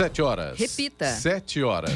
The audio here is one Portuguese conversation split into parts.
Sete horas. Repita. Sete horas.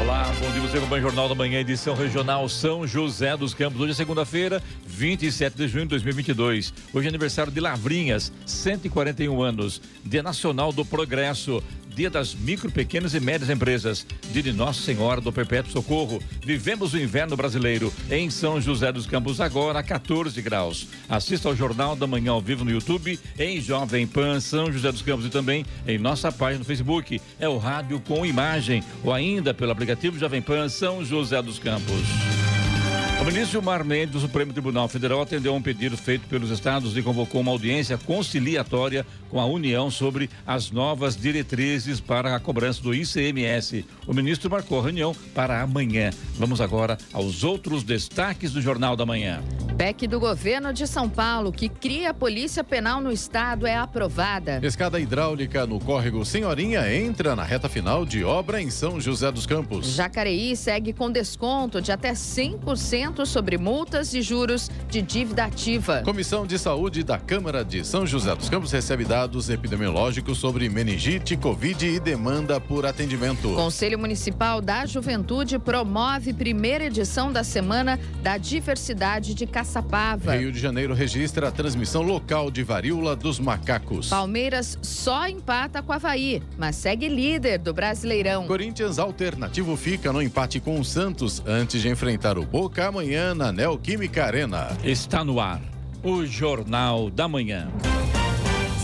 Olá, bom dia. Você acompanha o Jornal da Manhã, edição regional São José dos Campos. Hoje é segunda-feira, 27 de junho de 2022. Hoje é aniversário de Lavrinhas, 141 anos. Dia Nacional do Progresso. Dia das micro, pequenas e médias empresas. Dia de Nossa Senhora do Perpétuo Socorro. Vivemos o inverno brasileiro em São José dos Campos, agora a 14 graus. Assista ao Jornal da Manhã ao vivo no YouTube, em Jovem Pan São José dos Campos e também em nossa página no Facebook. É o rádio com imagem ou ainda pelo aplicativo Jovem Pan São José dos Campos. O ministro Gilmar Mendes do Supremo Tribunal Federal atendeu a um pedido feito pelos estados e convocou uma audiência conciliatória com a União sobre as novas diretrizes para a cobrança do ICMS. O ministro marcou a reunião para amanhã. Vamos agora aos outros destaques do Jornal da Manhã. PEC do governo de São Paulo, que cria a Polícia Penal no estado, é aprovada. Escada hidráulica no córrego Senhorinha entra na reta final de obra em São José dos Campos. Jacareí segue com desconto de até 100% sobre multas e juros de dívida ativa. Comissão de Saúde da Câmara de São José dos Campos recebe dados epidemiológicos sobre meningite, Covid e demanda por atendimento. Conselho Municipal da Juventude promove primeira edição da Semana da Diversidade de Caçapava. Rio de Janeiro registra a transmissão local de varíola dos macacos. Palmeiras só empata com Havaí, mas segue líder do Brasileirão. Corinthians alternativo fica no empate com o Santos antes de enfrentar o Boca amanhã na Neoquímica Arena. Está no ar o Jornal da Manhã.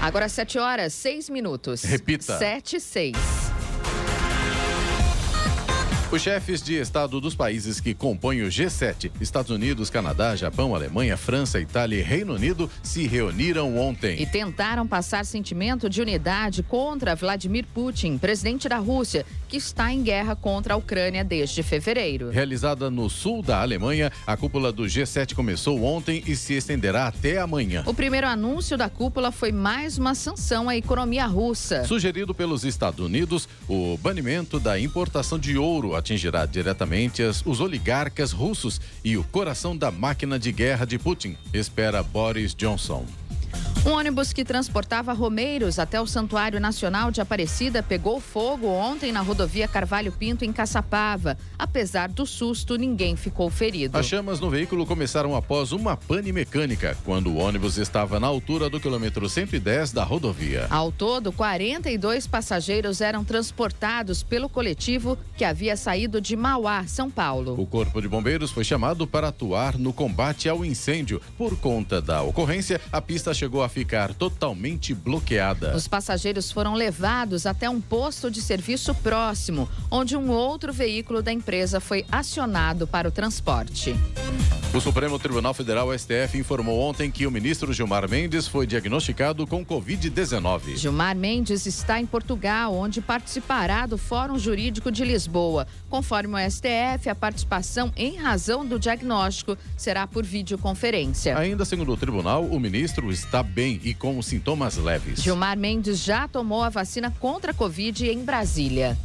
Agora 7 horas, 6 minutos. Repita. 7 6. Os chefes de Estado dos países que compõem o G7, Estados Unidos, Canadá, Japão, Alemanha, França, Itália e Reino Unido, se reuniram ontem. E tentaram passar sentimento de unidade contra Vladimir Putin, presidente da Rússia, que está em guerra contra a Ucrânia desde fevereiro. Realizada no sul da Alemanha, a cúpula do G7 começou ontem e se estenderá até amanhã. O primeiro anúncio da cúpula foi mais uma sanção à economia russa. Sugerido pelos Estados Unidos, o banimento da importação de ouro atingirá diretamente os oligarcas russos e o coração da máquina de guerra de Putin, espera Boris Johnson. Um ônibus que transportava romeiros até o Santuário Nacional de Aparecida pegou fogo ontem na rodovia Carvalho Pinto, em Caçapava. Apesar do susto, ninguém ficou ferido. As chamas no veículo começaram após uma pane mecânica, quando o ônibus estava na altura do quilômetro 110 da rodovia. Ao todo, 42 passageiros eram transportados pelo coletivo que havia saído de Mauá, São Paulo. O Corpo de Bombeiros foi chamado para atuar no combate ao incêndio. Por conta da ocorrência, a pista chegou a ficar totalmente bloqueada. Os passageiros foram levados até um posto de serviço próximo, onde um outro veículo da empresa foi acionado para o transporte. O Supremo Tribunal Federal, STF, informou ontem que o ministro Gilmar Mendes foi diagnosticado com Covid-19. Gilmar Mendes está em Portugal, onde participará do Fórum Jurídico de Lisboa. Conforme o STF, a participação em razão do diagnóstico será por videoconferência. Ainda segundo o tribunal, o ministro está bem e com sintomas leves. Gilmar Mendes já tomou a vacina contra a Covid em Brasília.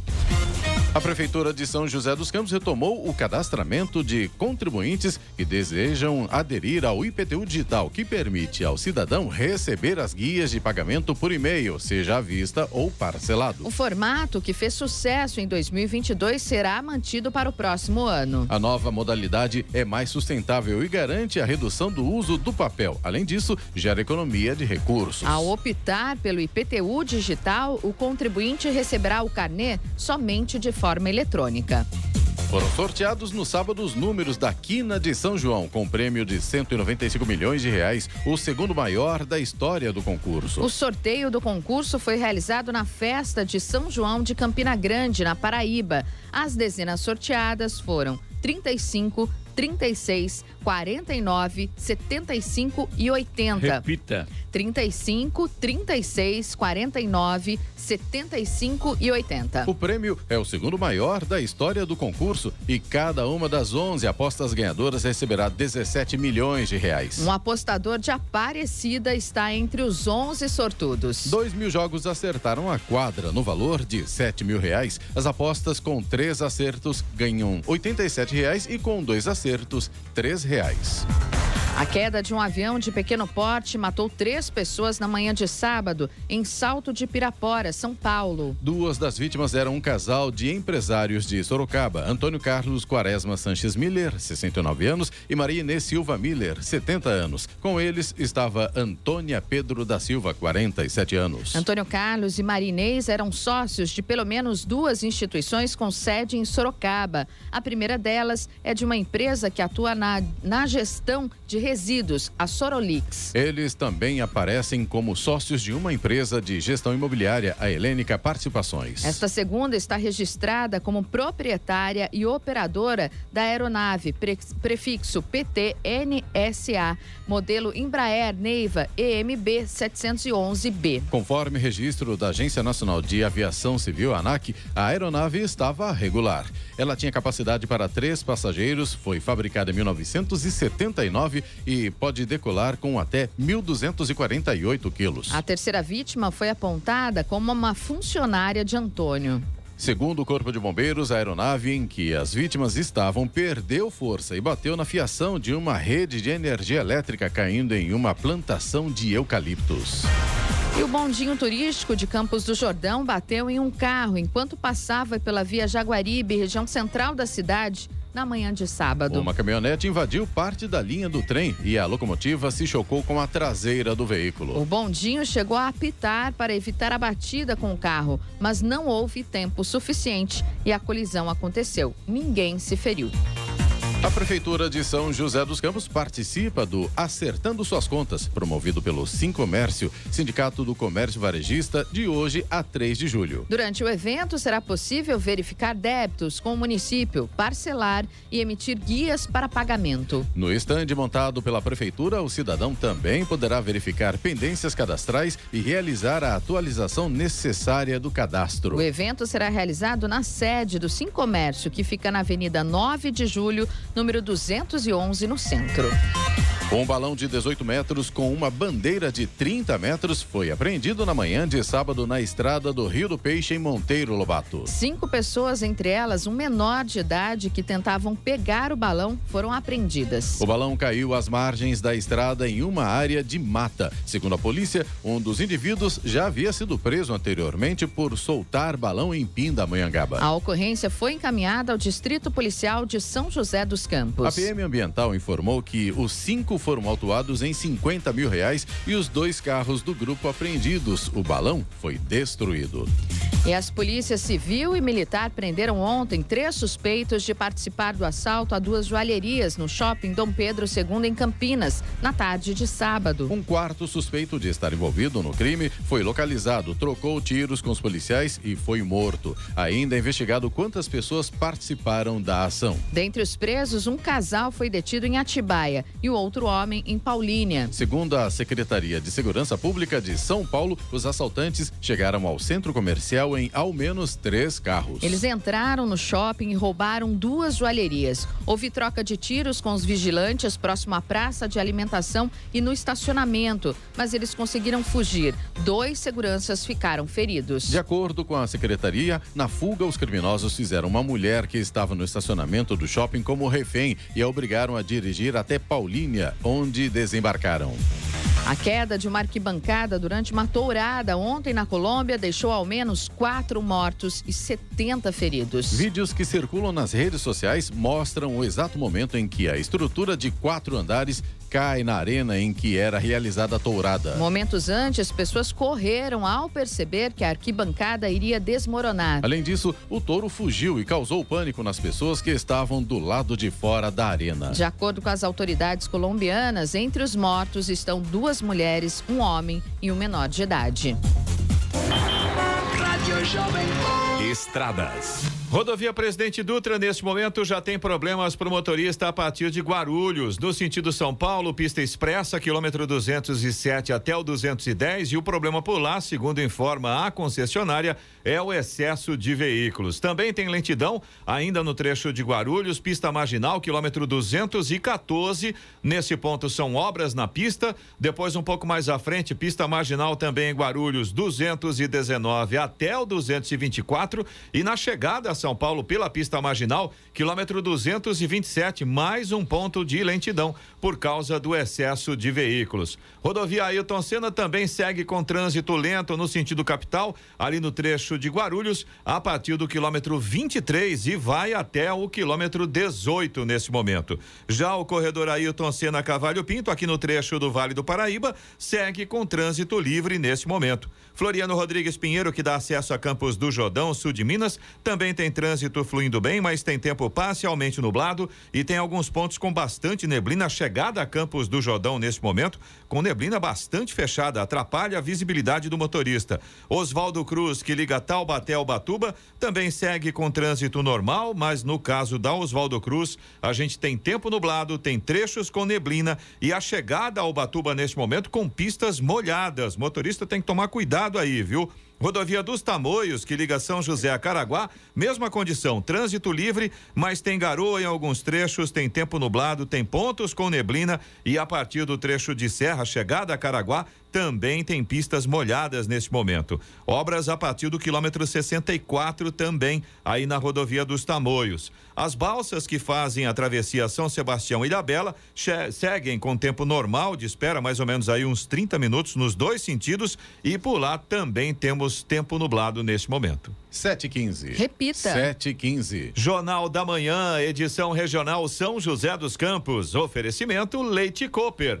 A Prefeitura de São José dos Campos retomou o cadastramento de contribuintes que desejam aderir ao IPTU digital, que permite ao cidadão receber as guias de pagamento por e-mail, seja à vista ou parcelado. O formato, que fez sucesso em 2022, será mantido para o próximo ano. A nova modalidade é mais sustentável e garante a redução do uso do papel. Além disso, gera economia de recursos. Ao optar pelo IPTU digital, o contribuinte receberá o carnê somente de forma eletrônica. Foram sorteados no sábado os números da Quina de São João, com prêmio de 195 milhões de reais, o segundo maior da história do concurso. O sorteio do concurso foi realizado na festa de São João de Campina Grande, na Paraíba. As dezenas sorteadas foram 35, 36 49 75 e 80. Repita. 35 36 49 75 e 80. O prêmio é o segundo maior da história do concurso e cada uma das 11 apostas ganhadoras receberá 17 milhões de reais. Um apostador de Aparecida está entre os 11 sortudos. Dois mil jogos acertaram a quadra no valor de 7 mil reais. As apostas com três acertos ganham 87 reais e com dois acertos, três reais. A queda de um avião de pequeno porte matou três pessoas na manhã de sábado em Salto de Pirapora, São Paulo. Duas das vítimas eram um casal de empresários de Sorocaba, Antônio Carlos Quaresma Sanches Miller, 69 anos, e Maria Inês Silva Miller, 70 anos. Com eles estava Antônia Pedro da Silva, 47 anos. Antônio Carlos e Maria Inês eram sócios de pelo menos duas instituições com sede em Sorocaba. A primeira delas é de uma empresa que atua na, na gestão de resíduos, a Sorolix. Eles também aparecem como sócios de uma empresa de gestão imobiliária, a Helênica Participações. Esta segunda está registrada como proprietária e operadora da aeronave pre prefixo PTNSA, modelo Embraer Neiva EMB 711B. Conforme registro da Agência Nacional de Aviação Civil, ANAC, a aeronave estava regular. Ela tinha capacidade para três passageiros, foi fabricada em 1979 e pode decolar com até 1.248 quilos. A terceira vítima foi apontada como uma funcionária de Antônio. Segundo o Corpo de Bombeiros, a aeronave em que as vítimas estavam perdeu força e bateu na fiação de uma rede de energia elétrica caindo em uma plantação de eucaliptos. E o bondinho turístico de Campos do Jordão bateu em um carro enquanto passava pela via Jaguaribe, região central da cidade na manhã de sábado. Uma caminhonete invadiu parte da linha do trem e a locomotiva se chocou com a traseira do veículo. O bondinho chegou a apitar para evitar a batida com o carro, mas não houve tempo suficiente e a colisão aconteceu. Ninguém se feriu. A Prefeitura de São José dos Campos participa do Acertando Suas Contas, promovido pelo Sim Comércio, Sindicato do Comércio Varejista, de hoje a 3 de julho. Durante o evento, será possível verificar débitos com o município, parcelar e emitir guias para pagamento. No estande montado pela Prefeitura, o cidadão também poderá verificar pendências cadastrais e realizar a atualização necessária do cadastro. O evento será realizado na sede do Sim Comércio, que fica na Avenida 9 de Julho, número 211, no centro. Um balão de 18 metros com uma bandeira de 30 metros foi apreendido na manhã de sábado na estrada do Rio do Peixe, em Monteiro Lobato. Cinco pessoas, entre elas um menor de idade, que tentavam pegar o balão, foram apreendidas. O balão caiu às margens da estrada em uma área de mata. Segundo a polícia, um dos indivíduos já havia sido preso anteriormente por soltar balão em Pindamonhangaba. A ocorrência foi encaminhada ao Distrito Policial de São José dos Campos. A PM Ambiental informou que os cinco foram autuados em 50 mil reais e os dois carros do grupo apreendidos. O balão foi destruído. E as polícias civil e militar prenderam ontem três suspeitos de participar do assalto a duas joalherias no shopping Dom Pedro II em Campinas, na tarde de sábado. Um quarto suspeito de estar envolvido no crime foi localizado, trocou tiros com os policiais e foi morto. Ainda é investigado quantas pessoas participaram da ação. Dentre os presos, um casal foi detido em Atibaia e o outro homem em Paulínia. Segundo a Secretaria de Segurança Pública de São Paulo, os assaltantes chegaram ao centro comercial em ao menos três carros. Eles entraram no shopping e roubaram duas joalherias. Houve troca de tiros com os vigilantes próximo à praça de alimentação e no estacionamento, mas eles conseguiram fugir. Dois seguranças ficaram feridos. De acordo com a secretaria, na fuga os criminosos fizeram uma mulher que estava no estacionamento do shopping como refém e a obrigaram a dirigir até Paulínia, onde desembarcaram. A queda de uma arquibancada durante uma tourada ontem na Colômbia deixou ao menos quatro mortos e 70 feridos. Vídeos que circulam nas redes sociais mostram o exato momento em que a estrutura de quatro andares cai na arena em que era realizada a tourada. Momentos antes, pessoas correram ao perceber que a arquibancada iria desmoronar. Além disso, o touro fugiu e causou pânico nas pessoas que estavam do lado de fora da arena. De acordo com as autoridades colombianas, entre os mortos estão duas mulheres, um homem e um menor de idade. Estradas. Rodovia Presidente Dutra, neste momento, já tem problemas para o motorista a partir de Guarulhos. No sentido São Paulo, pista expressa, quilômetro 207 até o 210. E o problema por lá, segundo informa a concessionária, é o excesso de veículos. Também tem lentidão, ainda no trecho de Guarulhos, pista marginal, quilômetro 214. Nesse ponto são obras na pista. Depois, um pouco mais à frente, pista marginal também em Guarulhos, 219 até o 224. E na chegada a são Paulo pela pista marginal, quilômetro 227, mais um ponto de lentidão por causa do excesso de veículos. Rodovia Ailton Senna também segue com trânsito lento no sentido capital, ali no trecho de Guarulhos, a partir do quilômetro 23 e vai até o quilômetro 18 nesse momento. Já o corredor Ailton Senna Cavalho Pinto, aqui no trecho do Vale do Paraíba, segue com trânsito livre nesse momento. Floriano Rodrigues Pinheiro, que dá acesso a Campos do Jordão, sul de Minas, também tem trânsito fluindo bem, mas tem tempo parcialmente nublado e tem alguns pontos com bastante neblina. Chegada a Campos do Jordão nesse momento, com neblina bastante fechada, atrapalha a visibilidade do motorista. Oswaldo Cruz, que liga Taubaté ao Batuba, também segue com trânsito normal, mas no caso da Oswaldo Cruz, a gente tem tempo nublado, tem trechos com neblina e a chegada ao Batuba neste momento com pistas molhadas. Motorista tem que tomar cuidado aí, viu? Rodovia dos Tamoios, que liga São José a Caraguá, mesma condição, trânsito livre, mas tem garoa em alguns trechos, tem tempo nublado, tem pontos com neblina e a partir do trecho de Serra, chegada a Caraguá, também tem pistas molhadas neste momento. Obras a partir do quilômetro 64 também, aí na rodovia dos Tamoios. As balsas que fazem a travessia São Sebastião e Ilhabela seguem com tempo normal de espera, mais ou menos aí uns 30 minutos nos dois sentidos, e por lá também temos tempo nublado neste momento. 7h15. Repita. 7h15. Jornal da Manhã, edição regional São José dos Campos. Oferecimento Leite Cooper.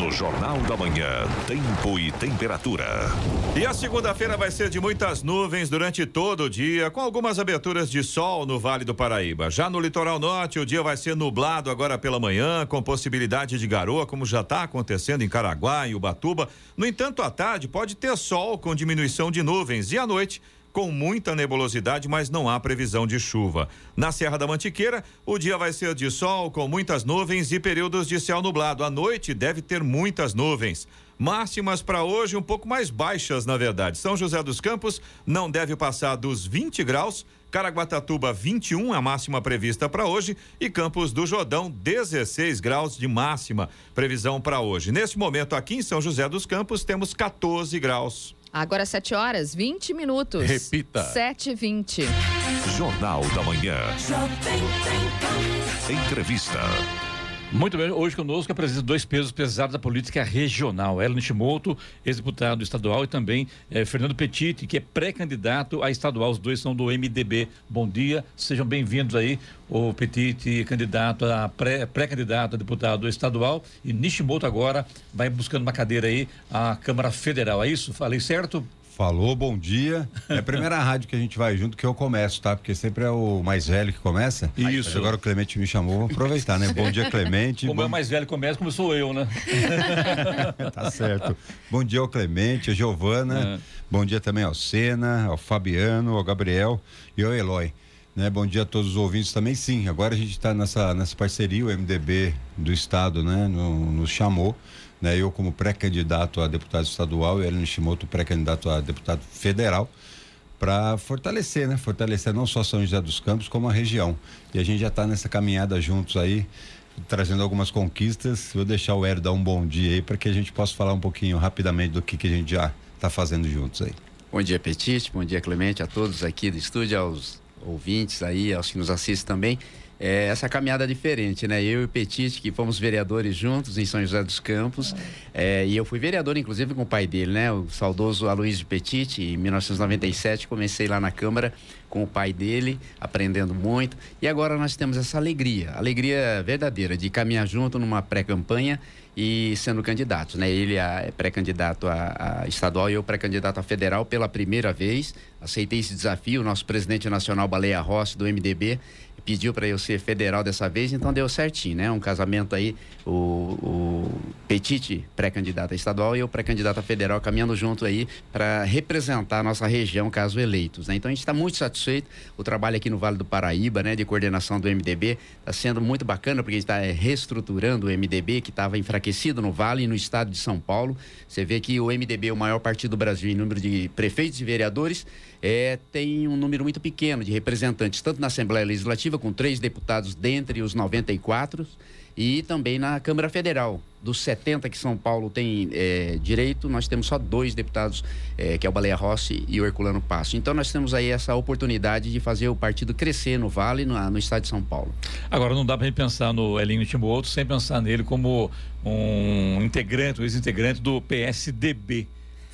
No Jornal da Manhã, tempo e temperatura. E a segunda-feira vai ser de muitas nuvens durante todo o dia, com algumas aberturas de sol no Vale do Paraíba. Já no litoral norte, o dia vai ser nublado agora pela manhã, com possibilidade de garoa, como já está acontecendo em Caraguá e Ubatuba. No entanto, à tarde pode ter sol com diminuição de nuvens e à noite com muita nebulosidade, mas não há previsão de chuva. Na Serra da Mantiqueira, o dia vai ser de sol com muitas nuvens e períodos de céu nublado. À noite deve ter muitas nuvens. Máximas para hoje um pouco mais baixas, na verdade. São José dos Campos não deve passar dos 20 graus. Caraguatatuba 21 a máxima prevista para hoje e Campos do Jordão 16 graus de máxima previsão para hoje. Neste momento aqui em São José dos Campos temos 14 graus. Agora 7 horas 20 minutos. Repita. 7 e 20. Jornal da Manhã. Entrevista. Muito bem, hoje conosco a presença de dois pesos pesados da política regional. Ellen Nishimoto, ex-deputado estadual, e também eh, Fernando Petit, que é pré-candidato a estadual. Os dois são do MDB. Bom dia, sejam bem-vindos aí. O Petit, candidato a pré-candidato pré a deputado estadual, e Nishimoto agora vai buscando uma cadeira aí à Câmara Federal. É isso? Falei certo? Falou, bom dia. É a primeira rádio que a gente vai junto que eu começo, tá? Porque sempre é o mais velho que começa. Isso. Mas agora o Clemente me chamou, vou aproveitar, né? Bom dia, Clemente. Como bom... é o mais velho que começa, como sou eu, né? tá certo. Bom dia ao Clemente, a Giovana. É. Bom dia também ao Sena, ao Fabiano, ao Gabriel e ao Eloy. Né? Bom dia a todos os ouvintes também. Sim, agora a gente está nessa, nessa parceria, o MDB do Estado, né? No, nos chamou né? Eu como pré-candidato a deputado estadual e Ellen Shimoto pré-candidato a deputado federal para fortalecer, né? Fortalecer não só São José dos Campos, como a região. E a gente já está nessa caminhada juntos aí, trazendo algumas conquistas. Vou deixar o Hélio dar um bom dia aí para que a gente possa falar um pouquinho rapidamente do que, que a gente já está fazendo juntos aí. Bom dia, Petite, bom dia, Clemente, a todos aqui do estúdio, aos ouvintes aí, aos que nos assistem também é, essa caminhada diferente, né? Eu e o Petit, que fomos vereadores juntos em São José dos Campos, é, e eu fui vereador, inclusive, com o pai dele, né? O saudoso Aloysio Petit, em 1997, comecei lá na Câmara com o pai dele, aprendendo muito, e agora nós temos essa alegria, alegria verdadeira de caminhar junto numa pré-campanha e sendo candidatos, né? Ele é pré-candidato a, a, estadual e eu pré-candidato a federal pela primeira vez. Aceitei esse desafio. O nosso presidente nacional, Baleia Rossi, do MDB, pediu para eu ser federal dessa vez, então deu certinho, né? Um casamento aí, o, o Petite, pré-candidato a estadual, e eu pré-candidato a federal, caminhando junto aí para representar a nossa região, caso eleitos, né? Então a gente está muito satisfeito. O trabalho aqui no Vale do Paraíba, né, de coordenação do MDB, está sendo muito bacana, porque a gente está é, reestruturando o MDB, que estava enfraquecido no Vale e no estado de São Paulo. Você vê que o MDB o maior partido do Brasil em número de prefeitos e vereadores é, tem um número muito pequeno de representantes, tanto na Assembleia Legislativa, com três deputados dentre os 94, e também na Câmara Federal. Dos 70 que São Paulo tem é, direito, nós temos só dois deputados, é, que é o Baleia Rossi e o Herculano Passo. Então nós temos aí essa oportunidade de fazer o partido crescer no Vale, no, no estado de São Paulo. Agora, não dá para gente pensar no Elinho Timboto sem pensar nele como um integrante, um ex-integrante do PSDB.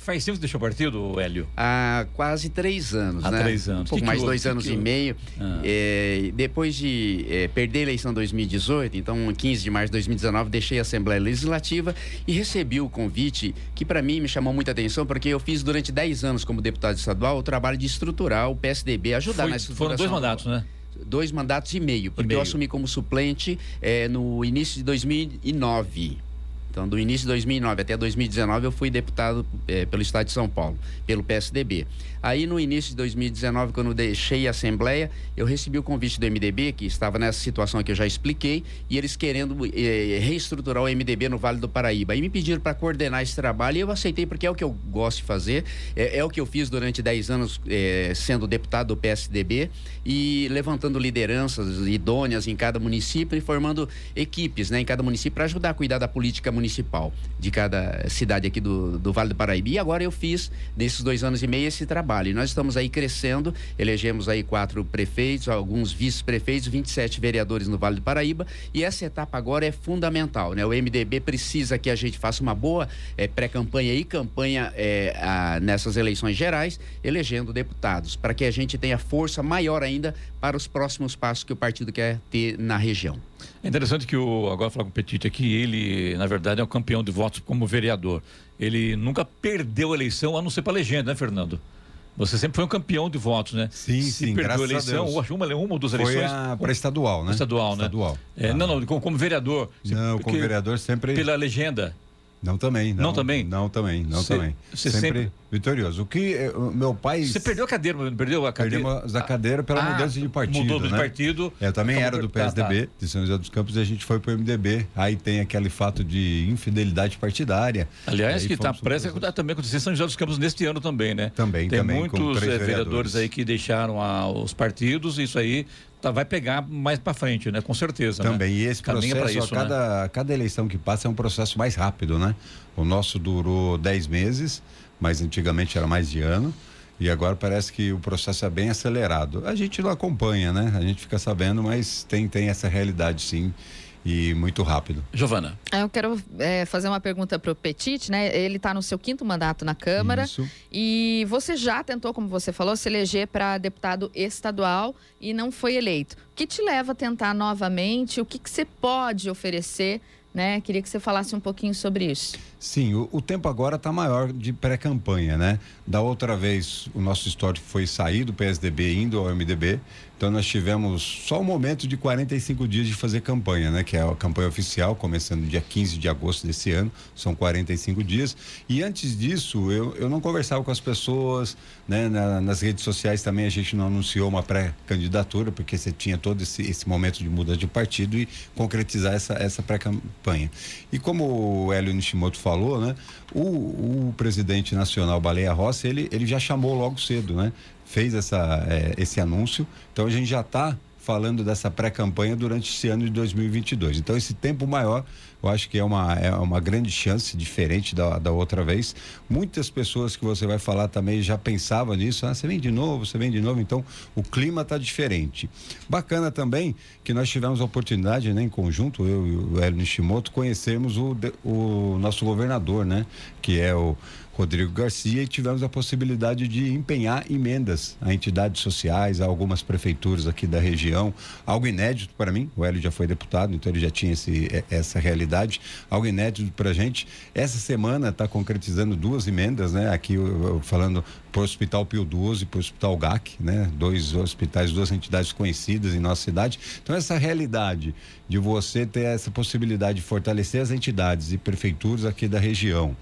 Faz tempo que deixou o partido, Hélio? Há quase três anos, Há né? três anos. Um pouco que mais que dois que anos e meio. Ah. É, depois de é, perder a eleição 2018, então 15 de março de 2019, deixei a Assembleia Legislativa e recebi o convite que para mim me chamou muita atenção, porque eu fiz durante 10 anos como deputado estadual o trabalho de estruturar o PSDB, ajudar Foi- na foram estruturação. dois mandatos, né? Dois mandatos e meio, porque meio. eu assumi como suplente é, no início de 2009. Então, do início de 2009 até 2019, eu fui deputado eh, pelo Estado de São Paulo, pelo PSDB. Aí, no início de 2019, quando deixei a Assembleia, eu recebi o convite do MDB, que estava nessa situação que eu já expliquei, e eles querendo eh, reestruturar o MDB no Vale do Paraíba. Aí me pediram para coordenar esse trabalho e eu aceitei, porque é o que eu gosto de fazer, é, é o que eu fiz durante 10 anos eh, sendo deputado do PSDB e levantando lideranças idôneas em cada município e formando equipes né, em cada município para ajudar a cuidar da política municipal de cada cidade aqui do, do Vale do Paraíba. E agora eu fiz, nesses dois anos e meio, esse trabalho. E nós estamos aí crescendo, elegemos aí quatro prefeitos, alguns vice-prefeitos, 27 vereadores no Vale do Paraíba. E essa etapa agora é fundamental. Né? O MDB precisa que a gente faça uma boa eh, pré-campanha e campanha eh, a- nessas eleições gerais, elegendo deputados, para que a gente tenha força maior ainda para os próximos passos que o partido quer ter na região. É interessante que o agora falar com o Petit aqui, ele na verdade é o campeão de votos como vereador. Ele nunca perdeu a eleição, a não ser para legenda, né, Fernando? Você sempre foi um campeão de votos, né? Sim, Se sim, perdeu a a eleição, Deus. ou acho uma, uma ou duas Foi eleições. para estadual, né? Estadual, né? Estadual. É, Ah. Não, não, como, como vereador. Não, como vereador sempre. Pela legenda. Não também. Não também? Não também, não Você- também. você sempre, sempre- vitorioso. O que eh, o meu pai. Você perdeu a cadeira, não perdeu a cadeira? Perdemos a cadeira pela Ah, mudança de partido. Mudou de né? partido. Eu também era do per- tá, PSDB, de São José dos Campos, e a gente foi para o MDB. Aí tem aquele fato de infidelidade partidária. Aliás, que está pro prestes a também acontecer em São José dos Campos neste ano também, né? Também, Tem também, com muitos três eh, vereadores. vereadores. aí que deixaram a- os partidos, isso aí tá, vai pegar mais para frente, né? Com certeza. né? Também, e esse Caminha processo, isso, a né? cada, cada eleição que passa é um processo mais rápido, né? O nosso durou 10 meses, mas antigamente era mais de ano. E agora parece que o processo é bem acelerado. A gente não acompanha, né? A gente fica sabendo, mas tem, tem essa realidade sim, e muito rápido. Giovana. Ah, Eu quero é, fazer uma pergunta para o Petit, né? Ele está no seu quinto mandato na Câmara. Isso. E você já tentou, como você falou, se eleger para deputado estadual e não foi eleito. O que te leva a tentar novamente? O que, que você pode oferecer? Né? Queria que você falasse um pouquinho sobre isso. Sim, o, o tempo agora está maior de pré-campanha, né? Da outra vez, o nosso histórico foi sair do PSDB indo ao MDB. Então, nós tivemos só um momento de 45 dias de fazer campanha, né? Que é a campanha oficial, começando dia 15 de agosto desse ano. São 45 dias. E antes disso, eu, eu não conversava com as pessoas, né? Na- nas redes sociais também a gente não anunciou uma pré-candidatura, porque você tinha todo esse, esse momento de mudança de partido e concretizar essa, essa pré-campanha. E como o Hélio Nishimoto falou, né? O, o presidente nacional Baleia Rossi, ele, ele já chamou logo cedo, né? Fez essa, eh, esse anúncio. Então a gente já está falando dessa pré-campanha durante esse ano de 2022. Então esse tempo maior, eu acho que é uma, é uma grande chance, diferente da, da outra vez. Muitas pessoas que você vai falar também já pensavam nisso. Ah, você vem de novo, você vem de novo. Então o clima está diferente. Bacana também que nós tivemos a oportunidade, né, em conjunto, eu e o Hélio Nishimoto, conhecermos o, o nosso governador, né? Que é o Rodrigo Garcia e tivemos a possibilidade de empenhar emendas a entidades sociais, a algumas prefeituras aqui da região, algo inédito para mim. O Hélio já foi deputado, então ele já tinha esse, essa realidade, algo inédito para a gente. Essa semana está concretizando duas emendas, né? Aqui eu, eu falando para o Hospital Pio 12 e para o Hospital GAC, né? Dois hospitais, duas entidades conhecidas em nossa cidade. Então essa realidade de você ter essa possibilidade de fortalecer as entidades e prefeituras aqui da região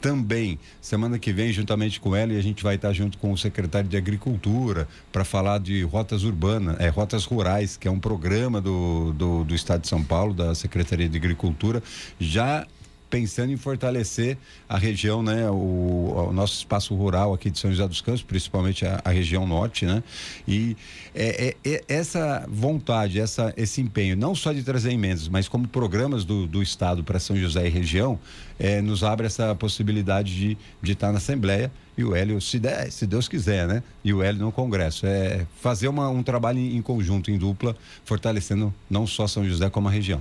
também, semana que vem, juntamente com ela, e a gente vai estar junto com o secretário de Agricultura para falar de rotas urbanas, é, rotas rurais, que é um programa do, do, do Estado de São Paulo, da Secretaria de Agricultura, já pensando em fortalecer a região, né, o, o, nosso espaço rural aqui de São José dos Campos, principalmente a, a região norte, né, e é, é, é, essa vontade, essa, esse empenho, não só de trazer emendas, mas como programas do, do estado para São José e região, é, nos abre essa possibilidade de, de estar na Assembleia e o Hélio, se, der, se Deus quiser, né? E o Hélio no Congresso. É fazer uma, um trabalho em, em, conjunto, em dupla, fortalecendo não só São José, como a região.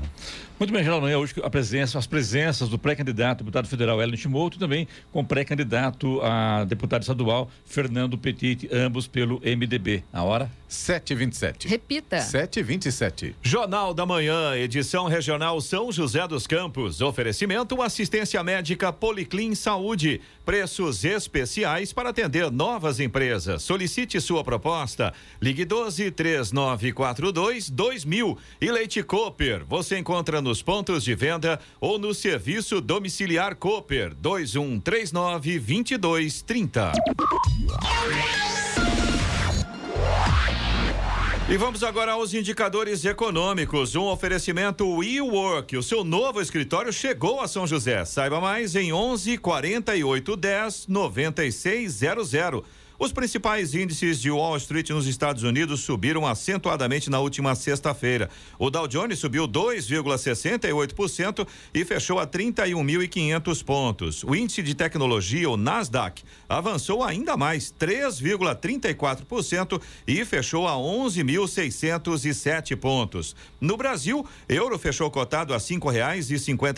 Muito bem, Geraldo, hoje a presença, as presenças do pré-candidato, deputado federal Hélio Timoto, e também com pré-candidato a deputado estadual Fernando Petit, ambos pelo MDB. A hora? 7h27. Repita. 7h27. Jornal da Manhã, edição regional São José dos Campos. Oferecimento assistência médica Policlin Saúde. Preços especiais para atender novas empresas. Solicite sua proposta. Ligue 12 3942 2000. E Leite Cooper. Você encontra nos pontos de venda ou no serviço domiciliar Cooper 2139 2230. E vamos agora aos indicadores econômicos. Um oferecimento WeWork. O seu novo escritório chegou a São José. Saiba mais em 11 48 10 9600. Os principais índices de Wall Street nos Estados Unidos subiram acentuadamente na última sexta-feira. O Dow Jones subiu 2,68% e fechou a 31.500 pontos. O índice de tecnologia, o Nasdaq, avançou ainda mais, 3,34% e fechou a 11.607 pontos. No Brasil, euro fechou cotado a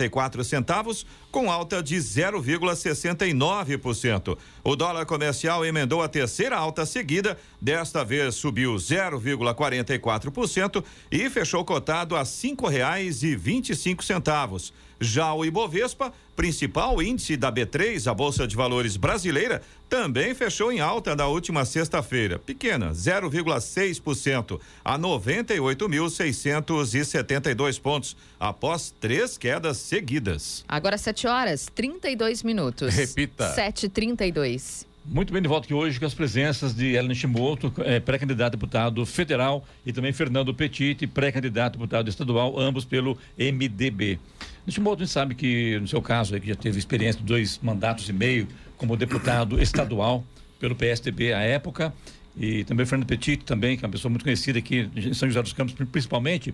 quatro centavos, com alta de 0,69%. O dólar comercial emendou a terceira alta seguida, desta vez subiu 0,44% e fechou cotado a cinco reais e vinte e cinco centavos. Já o Ibovespa, principal índice da B3, a Bolsa de Valores brasileira, também fechou em alta na última sexta-feira, pequena, 0,6%, a 98.672 pontos, após três quedas seguidas. Agora 7 horas 32 minutos. Repita. 7h32. Muito bem, de volta aqui hoje com as presenças de Ellen Chimoto, é, pré-candidato a deputado federal, e também Fernando Petit, pré-candidato a deputado estadual, ambos pelo MDB. Chimoto, a gente sabe que, no seu caso, aí, que já teve experiência de dois mandatos e meio como deputado estadual pelo PSDB à época, e também Fernando Petit, também, que é uma pessoa muito conhecida aqui em São José dos Campos, principalmente.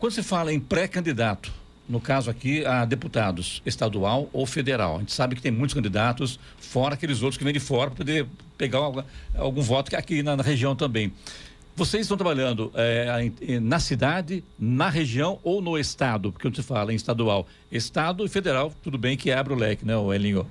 Quando se fala em pré-candidato, no caso aqui, a deputados estadual ou federal. A gente sabe que tem muitos candidatos, fora aqueles outros que vêm de fora para poder pegar algum, algum voto aqui na, na, região também. Vocês estão trabalhando é, na cidade, na região ou no estado? Porque quando se fala em estadual, estado e federal, tudo bem que abre o leque, né, Elinho?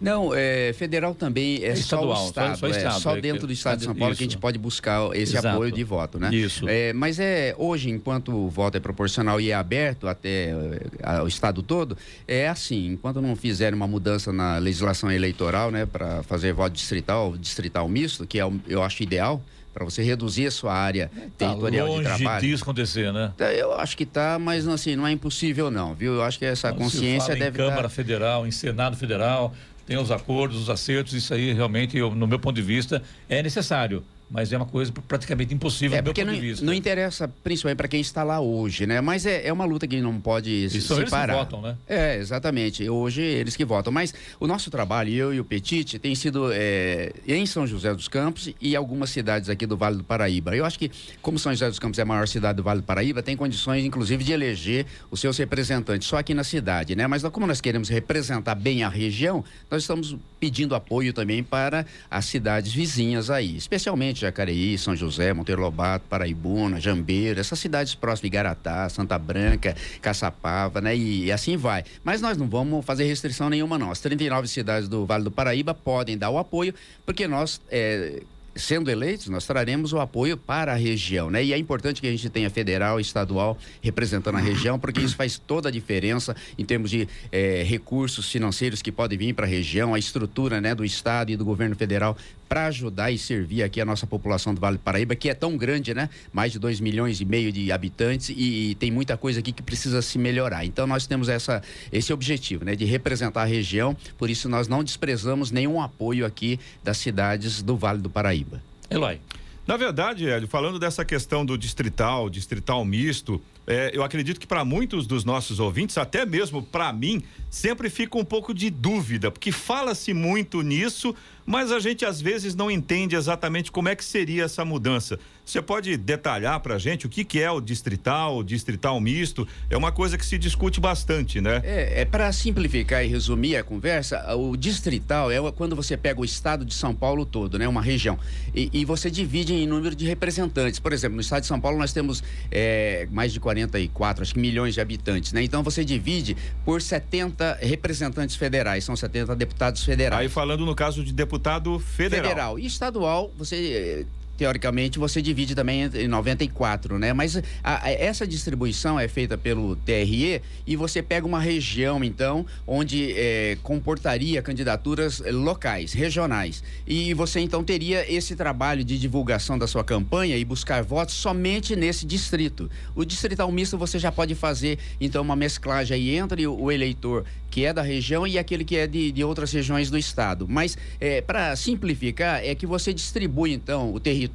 Não, é, federal também é, é estadual, só o estado, só, só, estado, é, só dentro do estado de São Paulo isso. que a gente pode buscar esse Exato. apoio de voto, né? Isso. É, mas é hoje, enquanto o voto é proporcional e é aberto até a, o estado todo, é assim. Enquanto não fizerem uma mudança na legislação eleitoral, né, para fazer voto distrital, distrital misto, que é, eu acho ideal para você reduzir a sua área tá territorial longe de trabalho. disso acontecer, né? Tá, eu acho que tá, mas assim, não é impossível não, viu? Eu acho que essa Quando consciência deve em Câmara tá... Federal, em Senado Federal, tem os acordos, os acertos, isso aí realmente, eu, no meu ponto de vista, é necessário mas é uma coisa praticamente impossível é, do meu ponto não, de vista. Não interessa, principalmente para quem está lá hoje, né? Mas é, é uma luta que não pode e se são. Eles que votam, né? É, exatamente. Hoje eles que votam. Mas o nosso trabalho, eu e o Petit, tem sido é, em São José dos Campos e algumas cidades aqui do Vale do Paraíba. Eu acho que, como São José dos Campos é a maior cidade do Vale do Paraíba, tem condições, inclusive, de eleger os seus representantes só aqui na cidade, né? Mas como nós queremos representar bem a região, nós estamos pedindo apoio também para as cidades vizinhas aí, especialmente Jacareí, São José, Monteiro Lobato, Paraibuna, Jambeiro, essas cidades próximas, Igaratá, Santa Branca, Caçapava, né? E, e, assim vai. Mas nós não vamos fazer restrição nenhuma, não. As 39 cidades do Vale do Paraíba podem dar o apoio, porque nós. É, sendo eleitos, nós traremos o apoio para a região, né? E é importante que a gente tenha federal estadual representando a região, porque isso faz toda a diferença em termos de eh, recursos financeiros que podem vir para a região, a estrutura, né, do estado e do governo federal para ajudar e servir aqui a nossa população do Vale do Paraíba, que é tão grande, né? Mais de 2 milhões e meio de habitantes e, e, tem muita coisa aqui que precisa se melhorar. Então nós temos essa, esse objetivo, né? De representar a região, por isso nós não desprezamos nenhum apoio aqui das cidades do Vale do Paraíba. Eloy. Na verdade, Hélio, falando dessa questão do distrital, distrital misto, é, eu acredito que para muitos dos nossos ouvintes, até mesmo para mim, sempre fica um pouco de dúvida, porque fala-se muito nisso, mas a gente às vezes não entende exatamente como é que seria essa mudança. Você pode detalhar para a gente o que, que é o distrital, o distrital misto? É uma coisa que se discute bastante, né? É, é para simplificar e resumir a conversa, o distrital é quando você pega o estado de São Paulo todo, né? Uma região, e, e você divide em número de representantes. Por exemplo, no estado de São Paulo nós temos é, mais de 44, acho que milhões de habitantes, né? Então você divide por 70 representantes federais, são 70 deputados federais. Aí falando no caso de deputado federal. Federal. E estadual, você teoricamente, você divide também em 94, né? Mas a, a, essa distribuição é feita pelo TRE e você pega uma região, então, onde é, comportaria candidaturas locais, regionais. E você, então, teria esse trabalho de divulgação da sua campanha e buscar votos somente nesse distrito. O distrital misto você já pode fazer, então, uma mesclagem aí entre o eleitor que é da região e aquele que é de, de outras regiões do estado. Mas, é, para simplificar, é que você distribui, então, o território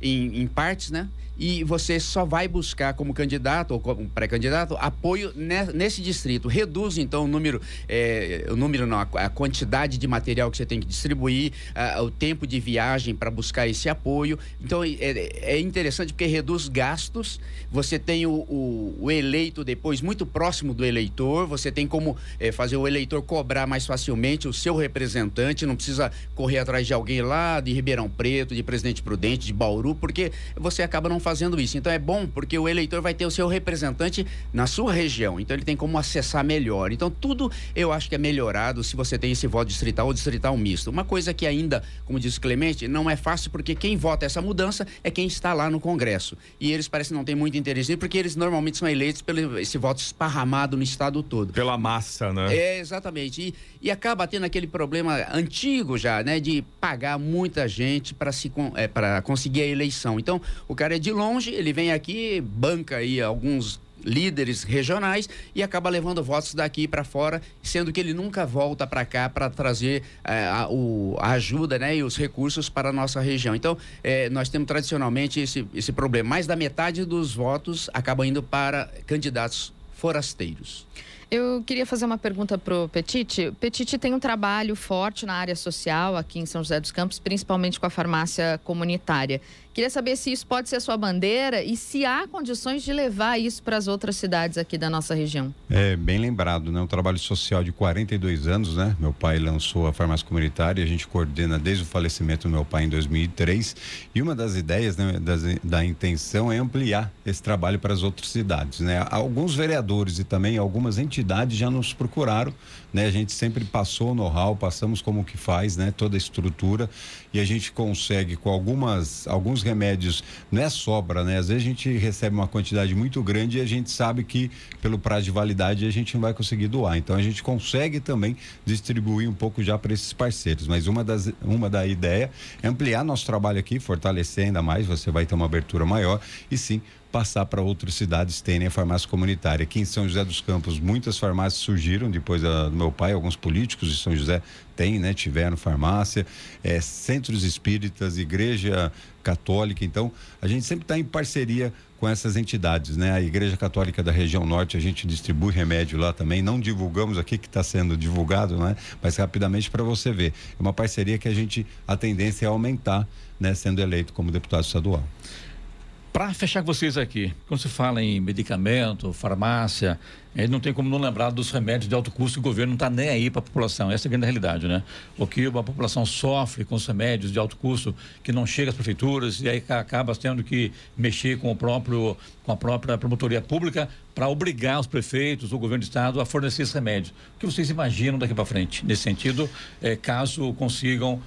em, em partes, né? E você só vai buscar como candidato ou como pré-candidato apoio nesse distrito. Reduz então o número, é, o número não, a quantidade de material que você tem que distribuir, a, o tempo de viagem para buscar esse apoio. Então é, é, interessante porque reduz gastos. Você tem o, o, o, eleito depois muito próximo do eleitor. Você tem como é, fazer o eleitor cobrar mais facilmente o seu representante. Não precisa correr atrás de alguém lá de Ribeirão Preto, de Presidente Prudente, de Bauru, porque você acaba não fazendo isso. Então é bom porque o eleitor vai ter o seu representante na sua região. Então ele tem como acessar melhor. Então tudo eu acho que é melhorado se você tem esse voto distrital ou distrital misto. Uma coisa que ainda, como disse o Clemente, não é fácil porque quem vota essa mudança é quem está lá no Congresso. E eles parecem não ter muito interesse porque eles normalmente são eleitos pelo esse voto esparramado no estado todo. Pela massa, né? É, exatamente. E, e acaba tendo aquele problema antigo já, né, de pagar muita gente para se é, para conseguir a eleição. Então, o cara é de longe, ele vem aqui, banca aí alguns líderes regionais e acaba levando votos daqui para fora, sendo que ele nunca volta para cá para trazer é, a, o, a, ajuda né, e os recursos para a nossa região. Então, é, nós temos tradicionalmente esse, esse problema. Mais da metade dos votos acaba indo para candidatos forasteiros. Eu queria fazer uma pergunta para o Petite. Petite tem um trabalho forte na área social aqui em São José dos Campos, principalmente com a farmácia comunitária. Queria saber se isso pode ser sua bandeira e se há condições de levar isso para as outras cidades aqui da nossa região. É bem lembrado, né? Um trabalho social de 42 anos, né? Meu pai lançou a farmácia comunitária, a gente coordena desde o falecimento do meu pai em 2003 e uma das ideias né, das, da intenção é ampliar esse trabalho para as outras cidades, né? Alguns vereadores e também algumas entidades já nos procuraram, né? A gente sempre passou o know-how, passamos como que faz, né? Toda a estrutura e a gente consegue com algumas alguns remédios, não é sobra, né? Às vezes a gente recebe uma quantidade muito grande e a gente sabe que pelo prazo de validade a gente não vai conseguir doar. Então a gente consegue também distribuir um pouco já para esses parceiros. Mas uma das uma da ideia é ampliar nosso trabalho aqui, fortalecer ainda mais, você vai ter uma abertura maior e sim passar para outras cidades terem a farmácia comunitária. Aqui em São José dos Campos, muitas farmácias surgiram depois do meu pai, alguns políticos de São José têm, né, tiveram farmácia, é, centros espíritas, igreja católica. Então, a gente sempre está em parceria com essas entidades, né? A Igreja Católica da região norte, a gente distribui remédio lá também. Não divulgamos aqui que está sendo divulgado, né? Mas rapidamente para você ver. É uma parceria que a gente, a tendência é aumentar, né? Sendo eleito como deputado estadual. Para fechar com vocês aqui, quando se fala em medicamento, farmácia, é, não tem como não lembrar dos remédios de alto custo que o governo não está nem aí para a população. Essa é a grande realidade, né? O que a população sofre com os remédios de alto custo que não chega às prefeituras e aí acaba tendo que mexer com o próprio com a própria promotoria pública para obrigar os prefeitos, o governo do estado a fornecer esses remédios. O que vocês imaginam daqui para frente nesse sentido, é, caso consigam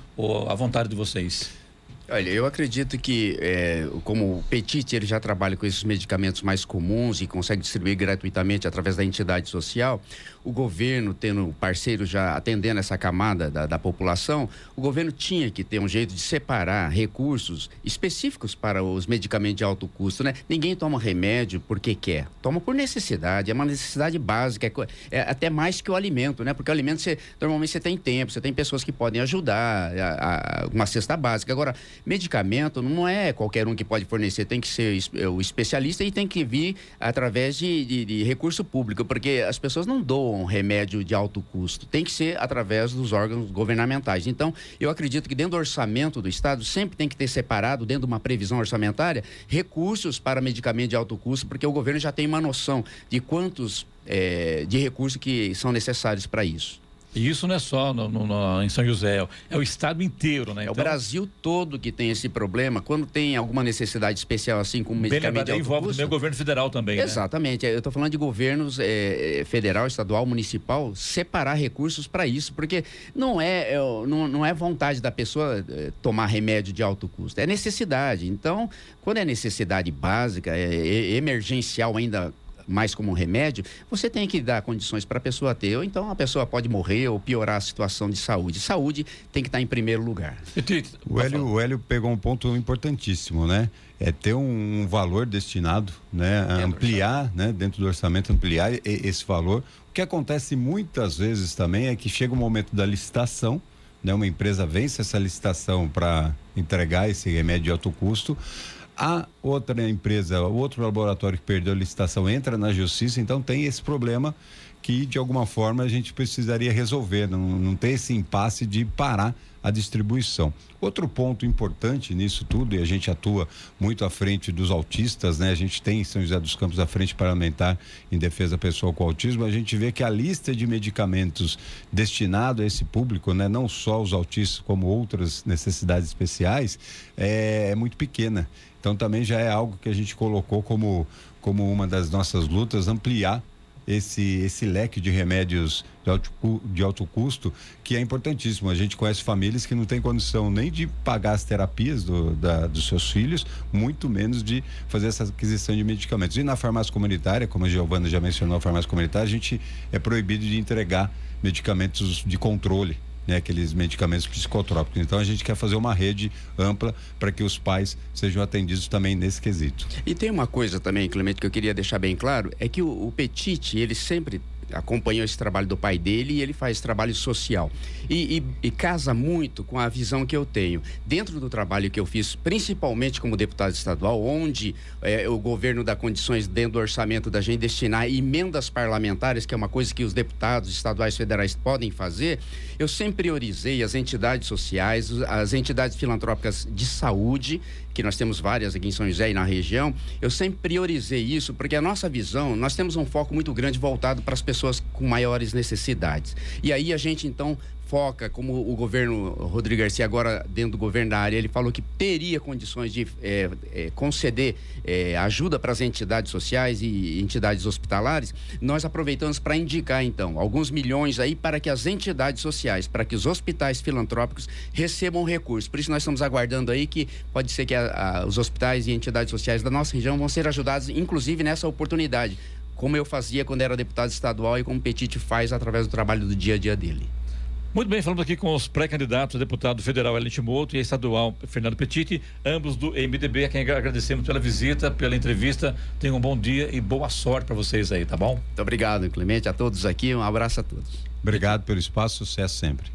a vontade de vocês? Olha, eu acredito que, é, como o Petit ele já trabalha com esses medicamentos mais comuns e consegue distribuir gratuitamente através da entidade social, o governo, tendo parceiros já atendendo essa camada da, da, população, o governo tinha que ter um jeito de separar recursos específicos para os medicamentos de alto custo, né? Ninguém toma remédio porque quer, toma por necessidade, é uma necessidade básica, é, é até mais que o alimento, né? Porque o alimento, você, normalmente você tem tempo, você tem pessoas que podem ajudar, a, a, uma cesta básica. Agora, medicamento não é qualquer um que pode fornecer, tem que ser é, o especialista e tem que vir através de, de, de recurso público, porque as pessoas não doam um remédio de alto custo. Tem que ser através dos órgãos governamentais. Então, eu acredito que dentro do orçamento do Estado sempre tem que ter separado, dentro de uma previsão orçamentária, recursos para medicamento de alto custo, porque o governo já tem uma noção de quantos é, de recursos que são necessários para isso. E isso não é só no, no, no, em São José, é o estado inteiro, né? Então... É o então Brasil todo que tem esse problema. Quando tem alguma necessidade especial, assim como medicamento Bem, envolve também o governo federal também, né? Exatamente. Né? Eu estou falando de governos é, federal, estadual, municipal, separar recursos para isso, porque não é, é, não, não é vontade da pessoa é, tomar remédio de alto custo, é necessidade. Então, quando é necessidade básica, é, emergencial ainda mais como um remédio, você tem que dar condições para a pessoa ter. Ou então a pessoa pode morrer ou piorar a situação de saúde. Saúde tem que estar em primeiro lugar. O Hélio, o Hélio pegou um ponto importantíssimo, né? É ter um valor destinado, né? A ampliar, né? Dentro do orçamento, ampliar esse valor. O que acontece muitas vezes também é que chega o momento da licitação, né? Uma empresa vence essa licitação para entregar esse remédio de alto custo a outra empresa, o outro laboratório que perdeu a licitação entra na justiça, então tem esse problema que de alguma forma a gente precisaria resolver, não, não ter esse impasse de parar a distribuição. Outro ponto importante nisso tudo, e a gente atua muito à frente dos autistas, né? A gente tem em São José dos Campos a frente parlamentar em defesa pessoal com autismo, a gente vê que a lista de medicamentos destinado a esse público, né? Não só os autistas, como outras necessidades especiais, é, é muito pequena. Então também já é algo que a gente colocou como, como uma das nossas lutas, ampliar esse, esse leque de remédios de alto, de alto custo, que é importantíssimo. A gente conhece famílias que não têm condição nem de pagar as terapias do, da, dos seus filhos, muito menos de fazer essa aquisição de medicamentos. E na farmácia comunitária, como a Giovana já mencionou, a farmácia comunitária, a gente é proibido de entregar medicamentos de controle né, aqueles medicamentos psicotrópicos. Então a gente quer fazer uma rede ampla para que os pais sejam atendidos também nesse quesito. E tem uma coisa também, Clemente, que eu queria deixar bem claro, é que o, o Petit, ele sempre acompanhou esse trabalho do pai dele e ele faz trabalho social. E, e, e, casa muito com a visão que eu tenho. Dentro do trabalho que eu fiz, principalmente como deputado estadual, onde é, o governo dá condições dentro do orçamento da gente destinar emendas parlamentares, que é uma coisa que os deputados estaduais federais podem fazer, eu sempre priorizei as entidades sociais, as entidades filantrópicas de saúde que nós temos várias aqui em São José e na região, eu sempre priorizei isso porque a nossa visão, nós temos um foco muito grande voltado para as pessoas com maiores necessidades. E aí a gente então foca, como o governo Rodrigo Garcia, agora dentro do governo da área, ele falou que teria condições de é, é, conceder é, ajuda para as entidades sociais e entidades hospitalares, nós aproveitamos para indicar, então, alguns milhões aí para que as entidades sociais, para que os hospitais filantrópicos recebam recursos. Por isso nós estamos aguardando aí que pode ser que a, a, os hospitais e entidades sociais da nossa região vão ser ajudados, inclusive nessa oportunidade, como eu fazia quando era deputado estadual e como o Petit faz através do trabalho do dia a dia dele. Muito bem, falamos aqui com os pré-candidatos deputado federal Ellen Timoto e estadual Fernando Petit, ambos do MDB, a quem agradecemos pela visita, pela entrevista. Tenham um bom dia e boa sorte para vocês aí, tá bom? Muito obrigado, Clemente, a todos aqui. Um abraço a todos. Obrigado pelo espaço, sucesso sempre.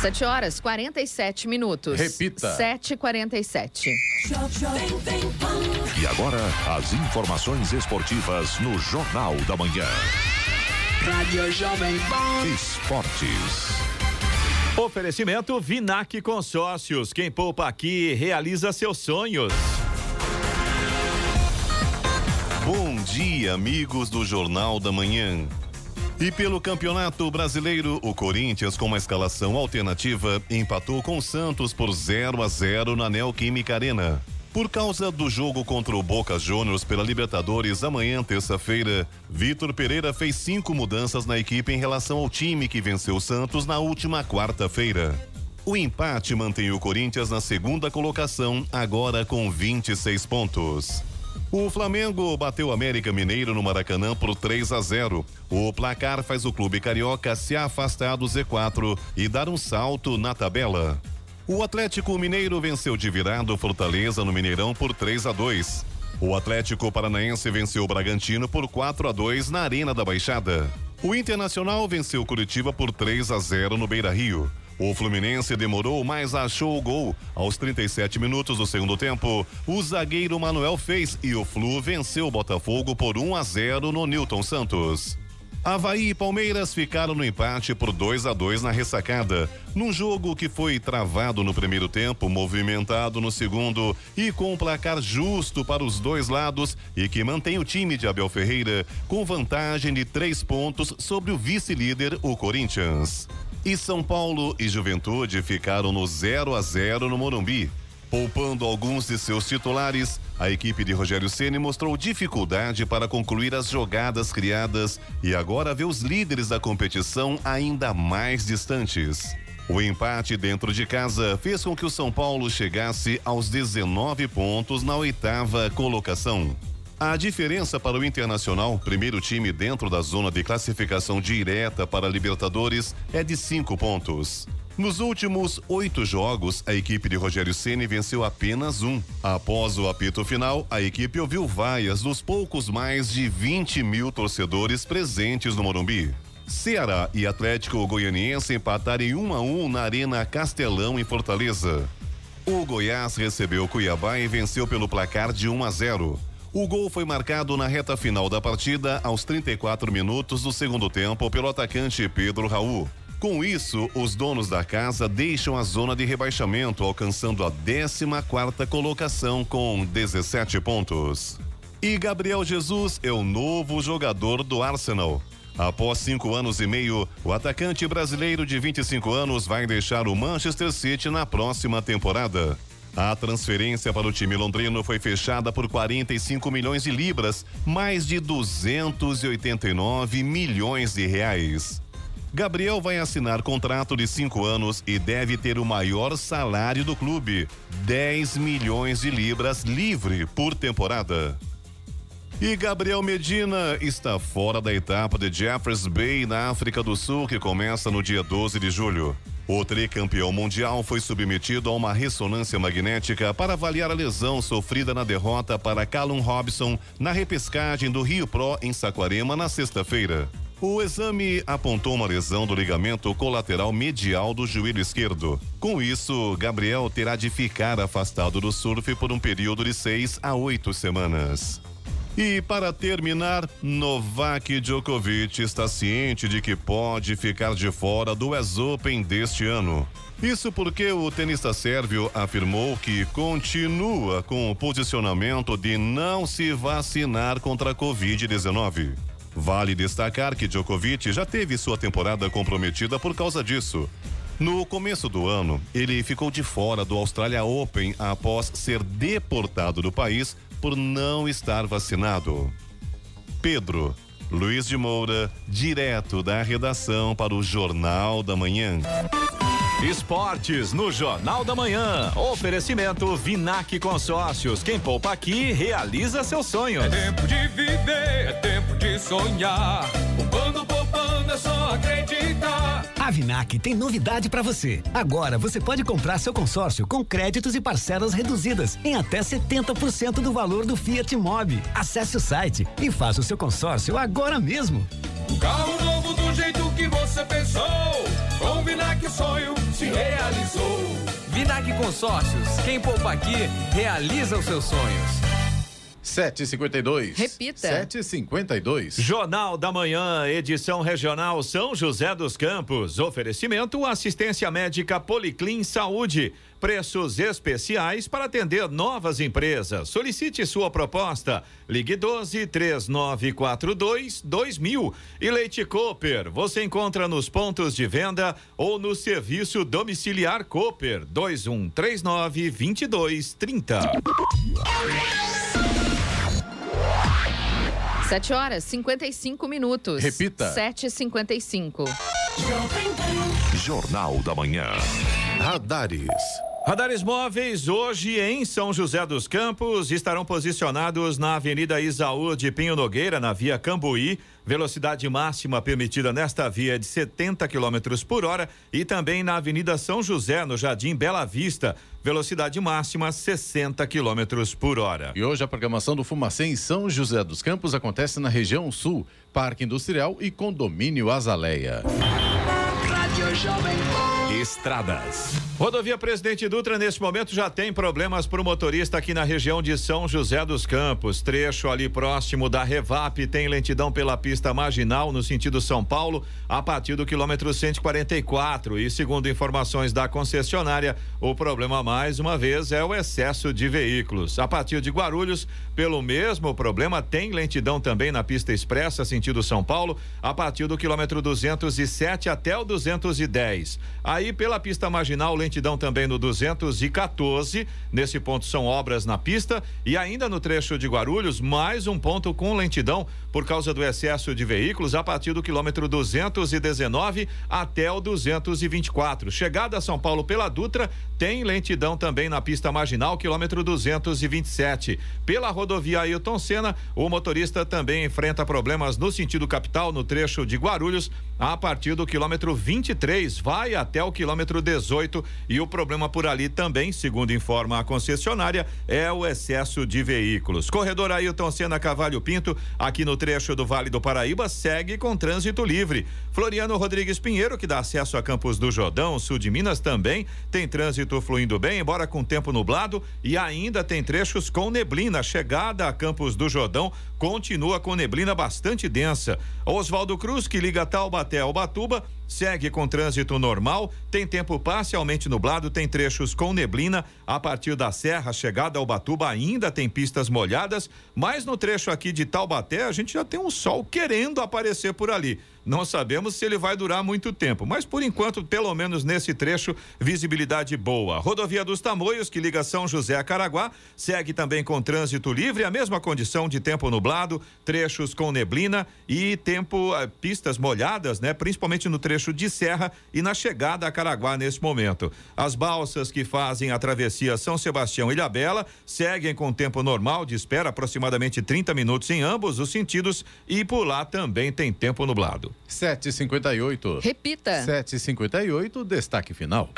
7 horas 47 minutos. Repita. 7h47. E agora, as informações esportivas no Jornal da Manhã. Rádio Jovem Pan. Esportes. Oferecimento Vinac Consórcios. Quem poupa aqui realiza seus sonhos. Bom dia, amigos do Jornal da Manhã. E pelo Campeonato Brasileiro, o Corinthians, com uma escalação alternativa, empatou com o Santos por 0 a 0 na Neoquímica Arena. Por causa do jogo contra o Boca Juniors pela Libertadores amanhã, terça-feira, Vitor Pereira fez cinco mudanças na equipe em relação ao time que venceu o Santos na última quarta-feira. O empate mantém o Corinthians na segunda colocação, agora com 26 pontos. O Flamengo bateu o América Mineiro no Maracanã por 3 a 0. O placar faz o clube carioca se afastar do Z4 e dar um salto na tabela. O Atlético Mineiro venceu de virada o Fortaleza no Mineirão por 3 a 2. O Atlético Paranaense venceu o Bragantino por 4 a 2 na Arena da Baixada. O Internacional venceu Curitiba por 3 a 0 no Beira-Rio. O Fluminense demorou, mas achou o gol. Aos 37 minutos do segundo tempo, o zagueiro Manuel fez e o Flu venceu o Botafogo por 1 a 0 no Newton Santos. Havaí e Palmeiras ficaram no empate por 2 a 2 na ressacada, num jogo que foi travado no primeiro tempo, movimentado no segundo e com um placar justo para os dois lados e que mantém o time de Abel Ferreira com vantagem de três pontos sobre o vice-líder, o Corinthians. E São Paulo e Juventude ficaram no 0 a 0 no Morumbi. Poupando alguns de seus titulares, a equipe de Rogério Ceni mostrou dificuldade para concluir as jogadas criadas e agora vê os líderes da competição ainda mais distantes. O empate dentro de casa fez com que o São Paulo chegasse aos 19 pontos na oitava colocação. A diferença para o Internacional, primeiro time dentro da zona de classificação direta para Libertadores, é de cinco pontos. Nos últimos oito jogos, a equipe de Rogério Ceni venceu apenas um. Após o apito final, a equipe ouviu vaias dos poucos mais de 20 mil torcedores presentes no Morumbi. Ceará e Atlético Goianiense empataram em 1 a 1 na Arena Castelão em Fortaleza. O Goiás recebeu Cuiabá e venceu pelo placar de 1 a 0. O gol foi marcado na reta final da partida, aos 34 minutos do segundo tempo, pelo atacante Pedro Raul. Com isso, os donos da casa deixam a zona de rebaixamento, alcançando a 14 quarta colocação com 17 pontos. E Gabriel Jesus é o novo jogador do Arsenal. Após cinco anos e meio, o atacante brasileiro de 25 anos vai deixar o Manchester City na próxima temporada. A transferência para o time londrino foi fechada por 45 milhões de libras, mais de 289 milhões de reais. Gabriel vai assinar contrato de cinco anos e deve ter o maior salário do clube, 10 milhões de libras livre por temporada. E Gabriel Medina está fora da etapa de Jeffers Bay na África do Sul, que começa no dia 12 de julho. O tricampeão mundial foi submetido a uma ressonância magnética para avaliar a lesão sofrida na derrota para Callum Robson na repescagem do Rio Pro em Saquarema na sexta-feira. O exame apontou uma lesão do ligamento colateral medial do joelho esquerdo. Com isso, Gabriel terá de ficar afastado do surf por um período de seis a oito semanas. E para terminar, Novak Djokovic está ciente de que pode ficar de fora do US Open deste ano. Isso porque o tenista sérvio afirmou que continua com o posicionamento de não se vacinar contra a Covid-19. Vale destacar que Djokovic já teve sua temporada comprometida por causa disso. No começo do ano, ele ficou de fora do Australia Open após ser deportado do país por não estar vacinado. Pedro, Luiz de Moura, direto da redação para o Jornal da Manhã. Esportes no Jornal da Manhã. Oferecimento Vinac Consórcios. Quem poupa aqui realiza seus sonhos. É tempo de viver, é tempo de sonhar. Poupando, poupando, só acreditar. A Vinac tem novidade para você. Agora você pode comprar seu consórcio com créditos e parcelas reduzidas em até 70% do valor do Fiat Mobi. Acesse o site e faça o seu consórcio agora mesmo. Carro novo do jeito que você pensou. Com Vinac o sonho se realizou. Vinac Consórcios. Quem poupa aqui realiza os seus sonhos. 752. Repita. 752. Jornal da Manhã, edição regional São José dos Campos. Oferecimento assistência médica Policlin Saúde. Preços especiais para atender novas empresas. Solicite sua proposta. Ligue 12 3942 2000. E Leite Cooper. Você encontra nos pontos de venda ou no serviço domiciliar Cooper 2139 2230. 7 horas 55 minutos. Repita. 7h55. Jornal da Manhã. Radares. Radares móveis hoje em São José dos Campos estarão posicionados na Avenida Isaú de Pinho Nogueira, na via Cambuí. Velocidade máxima permitida nesta via é de 70 km por hora e também na Avenida São José, no Jardim Bela Vista. Velocidade máxima 60 km por hora. E hoje a programação do Fumacê em São José dos Campos acontece na região sul, Parque Industrial e Condomínio Azaleia. Rádio Jovem Pan. Estradas. Rodovia Presidente Dutra, nesse momento, já tem problemas para o motorista aqui na região de São José dos Campos. Trecho ali próximo da Revap tem lentidão pela pista marginal no sentido São Paulo, a partir do quilômetro 144. E segundo informações da concessionária, o problema mais uma vez é o excesso de veículos. A partir de Guarulhos, pelo mesmo problema, tem lentidão também na pista expressa sentido São Paulo, a partir do quilômetro 207 até o 210. Aí pela pista marginal, lentidão também no 214. Nesse ponto são obras na pista e ainda no trecho de Guarulhos, mais um ponto com lentidão por causa do excesso de veículos a partir do quilômetro 219 até o 224. Chegada a São Paulo pela Dutra, tem lentidão também na pista marginal, quilômetro 227. Pela rodovia Ailton Senna, o motorista também enfrenta problemas no sentido capital no trecho de Guarulhos, a partir do quilômetro 23, vai até o quilômetro 18 e o problema por ali também, segundo informa a concessionária, é o excesso de veículos. Corredor Ailton Senna Cavalho Pinto, aqui no trecho do Vale do Paraíba, segue com trânsito livre. Floriano Rodrigues Pinheiro, que dá acesso a Campos do Jordão, sul de Minas, também tem trânsito fluindo bem, embora com tempo nublado, e ainda tem trechos com neblina. Chegada a Campos do Jordão continua com neblina bastante densa. Oswaldo Cruz, que liga Taubaté ao Batuba, segue com trânsito normal, tem tempo parcialmente nublado, tem trechos com neblina. A partir da Serra, chegada ao Batuba, ainda tem pistas molhadas, mas no trecho aqui de Taubaté, a gente já tem um sol querendo aparecer por ali. Não sabemos se ele vai durar muito tempo, mas por enquanto, pelo menos nesse trecho, visibilidade boa. Rodovia dos Tamoios, que liga São José a Caraguá, segue também com trânsito livre, a mesma condição de tempo nublado, trechos com neblina e tempo, eh, pistas molhadas, né? Principalmente no trecho de Serra e na chegada a Caraguá nesse momento. As balsas que fazem a travessia São Sebastião e Ilhabela seguem com tempo normal de espera, aproximadamente 30 minutos em ambos os sentidos, e por lá também tem tempo nublado. 758. Repita. 758, destaque final.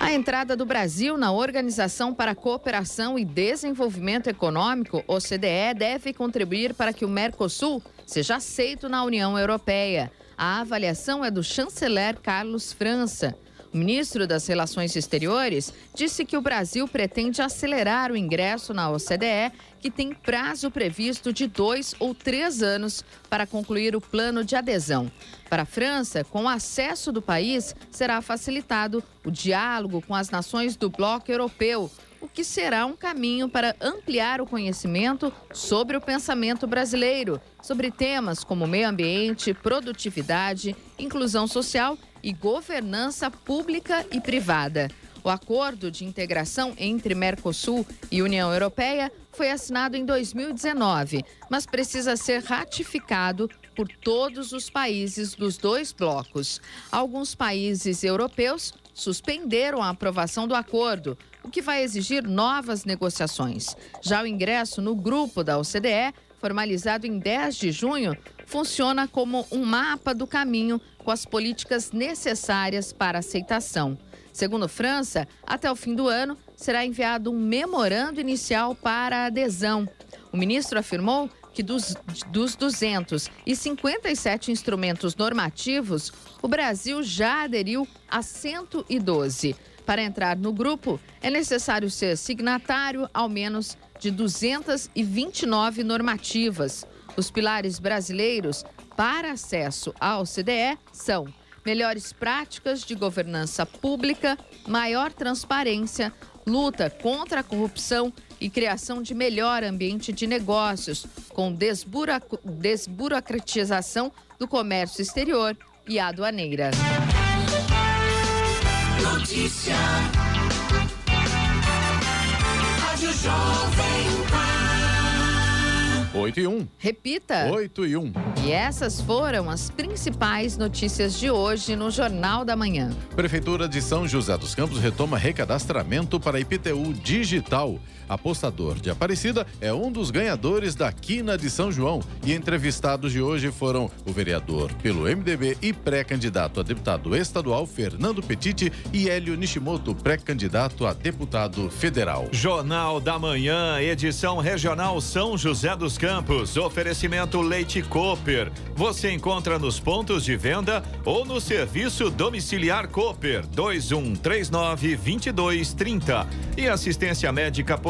A entrada do Brasil na Organização para a Cooperação e Desenvolvimento Econômico, OCDE, deve contribuir para que o Mercosul seja aceito na União Europeia. A avaliação é do chanceler Carlos França. O ministro das Relações Exteriores disse que o Brasil pretende acelerar o ingresso na OCDE, que tem prazo previsto de dois ou três anos para concluir o plano de adesão. Para a França, com o acesso do país, será facilitado o diálogo com as nações do bloco europeu, o que será um caminho para ampliar o conhecimento sobre o pensamento brasileiro, sobre temas como meio ambiente, produtividade, inclusão social e governança pública e privada. O acordo de integração entre Mercosul e União Europeia foi assinado em 2019, mas precisa ser ratificado por todos os países dos dois blocos. Alguns países europeus suspenderam a aprovação do acordo, o que vai exigir novas negociações. Já o ingresso no grupo da OCDE, formalizado em 10 de junho, funciona como um mapa do caminho com as políticas necessárias para aceitação. Segundo França, até o fim do ano será enviado um memorando inicial para adesão. O ministro afirmou que dos, dos 257 instrumentos normativos, o Brasil já aderiu a 112. Para entrar no grupo, é necessário ser signatário ao menos de 229 normativas. Os pilares brasileiros para acesso à OCDE são melhores práticas de governança pública, maior transparência, luta contra a corrupção e criação de melhor ambiente de negócios, com desburocratização do comércio exterior e aduaneira. Notícia. Rádio Jovem. 8 e 1. Repita. 8 e 1. E essas foram as principais notícias de hoje no Jornal da Manhã. Prefeitura de São José dos Campos retoma recadastramento para IPTU digital. Apostador de Aparecida é um dos ganhadores da Quina de São João. E entrevistados de hoje foram o vereador pelo MDB e pré-candidato a deputado estadual Fernando Petiti e Hélio Nishimoto, pré-candidato a deputado federal. Jornal da Manhã, edição regional São José dos Campos. Oferecimento Leite Cooper. Você encontra nos pontos de venda ou no serviço domiciliar Cooper 2139 2230. E assistência médica